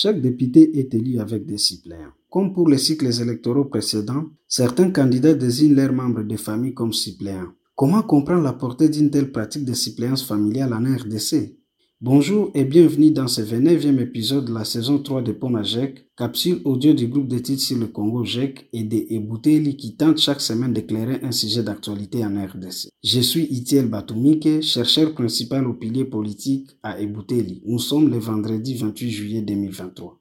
Chaque député est élu avec des suppléants. Comme pour les cycles électoraux précédents, certains candidats désignent leurs membres de famille comme suppléants. Comment comprendre la portée d'une telle pratique de suppléance familiale en RDC Bonjour et bienvenue dans ce 29e épisode de la saison 3 de Poma capsule audio du groupe d'études sur le Congo GEC et des Ebouteli qui tente chaque semaine d'éclairer un sujet d'actualité en RDC. Je suis Itiel Batumike, chercheur principal au pilier politique à Ebouteli. Nous sommes le vendredi 28 juillet 2023.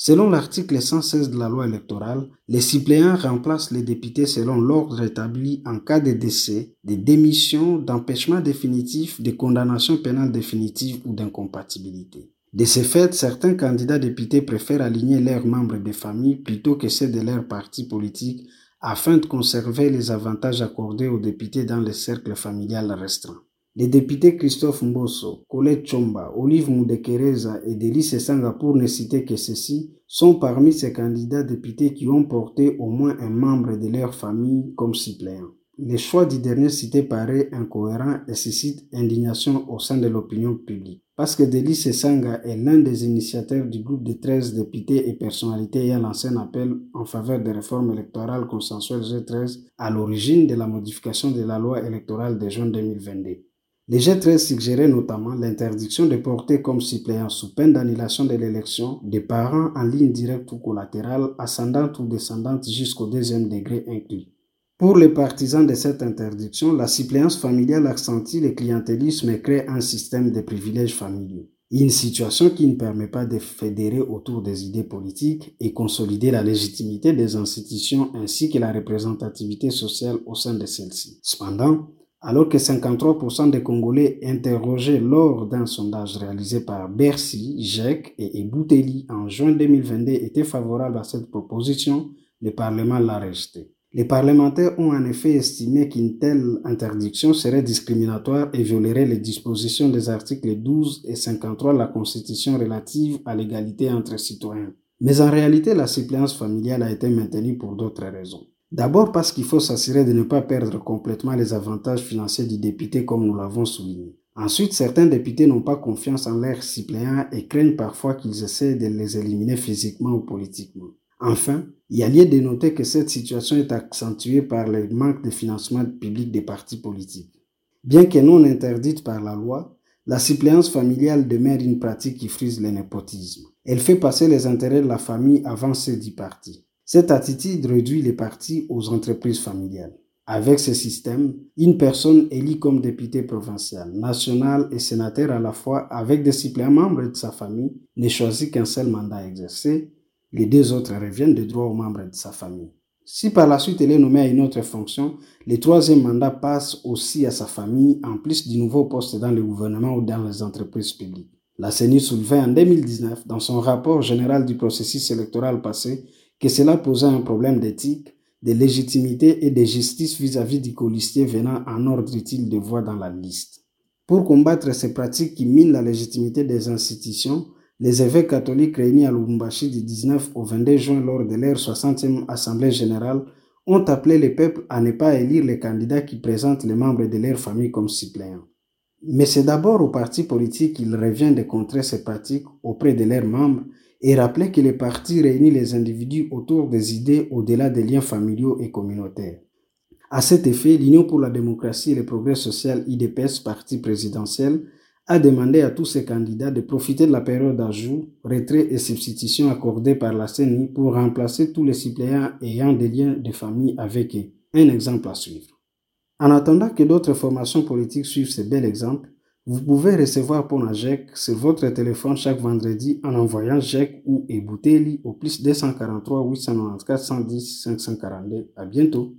Selon l'article 116 de la loi électorale, les suppléants remplacent les députés selon l'ordre établi en cas de décès, de démission, d'empêchement définitif, de condamnation pénale définitive ou d'incompatibilité. De ce fait, certains candidats députés préfèrent aligner leurs membres de famille plutôt que ceux de leur parti politique afin de conserver les avantages accordés aux députés dans le cercle familial restreint. Les députés Christophe Mbosso, Colette Chomba, Olive Moudekereza et Delice Sanga, pour ne citer que ceux-ci, sont parmi ces candidats députés qui ont porté au moins un membre de leur famille comme suppléant. Le choix du dernier cité paraît incohérent et suscite indignation au sein de l'opinion publique. Parce que Delice Sanga est l'un des initiateurs du groupe de 13 députés et personnalités ayant lancé un appel en faveur des réformes électorales consensuelles G13 à l'origine de la modification de la loi électorale de juin 2022. Les G13 suggéraient notamment l'interdiction de porter comme suppléant sous peine d'annulation de l'élection des parents en ligne directe ou collatérale, ascendante ou descendante jusqu'au deuxième degré inclus. Pour les partisans de cette interdiction, la suppléance familiale accentue le clientélisme et crée un système de privilèges familiaux. Une situation qui ne permet pas de fédérer autour des idées politiques et consolider la légitimité des institutions ainsi que la représentativité sociale au sein de celles-ci. Cependant, alors que 53% des Congolais interrogés lors d'un sondage réalisé par Bercy, GEC et Ebouteli en juin 2022 étaient favorables à cette proposition, le Parlement l'a rejetée. Les parlementaires ont en effet estimé qu'une telle interdiction serait discriminatoire et violerait les dispositions des articles 12 et 53 de la Constitution relative à l'égalité entre citoyens. Mais en réalité, la suppléance familiale a été maintenue pour d'autres raisons. D'abord parce qu'il faut s'assurer de ne pas perdre complètement les avantages financiers du député comme nous l'avons souligné. Ensuite, certains députés n'ont pas confiance en leurs suppléants et craignent parfois qu'ils essaient de les éliminer physiquement ou politiquement. Enfin, il y a lieu de noter que cette situation est accentuée par le manque de financement public des partis politiques. Bien que non interdite par la loi, la suppléance familiale demeure une pratique qui frise le népotisme. Elle fait passer les intérêts de la famille avant ceux du parti. Cette attitude réduit les partis aux entreprises familiales. Avec ce système, une personne élue comme député provincial, national et sénateur à la fois avec des suppléants membres de sa famille ne choisit qu'un seul mandat exercé. Les deux autres reviennent de droit aux membres de sa famille. Si par la suite elle est nommée à une autre fonction, le troisième mandat passe aussi à sa famille en plus du nouveau poste dans le gouvernement ou dans les entreprises publiques. La CENI soulevait en 2019 dans son rapport général du processus électoral passé que cela posait un problème d'éthique, de légitimité et de justice vis-à-vis du colistier venant en ordre utile de voix dans la liste. Pour combattre ces pratiques qui minent la légitimité des institutions, les évêques catholiques réunis à Lubumbashi du 19 au 22 juin lors de leur 60e Assemblée générale ont appelé le peuple à ne pas élire les candidats qui présentent les membres de leur famille comme suppléants. Mais c'est d'abord aux partis politiques qu'il revient de contrer ces pratiques auprès de leurs membres et rappeler que les partis réunissent les individus autour des idées au-delà des liens familiaux et communautaires. À cet effet, l'Union pour la démocratie et le progrès social IDPS, parti présidentiel, a demandé à tous ses candidats de profiter de la période d'ajout, retrait et substitution accordée par la CENI pour remplacer tous les suppléants ayant des liens de famille avec eux. Un exemple à suivre. En attendant que d'autres formations politiques suivent ce bel exemple, vous pouvez recevoir Ponajek sur votre téléphone chaque vendredi en envoyant JEC ou Ebouteli au plus 243 894 110 542. À bientôt.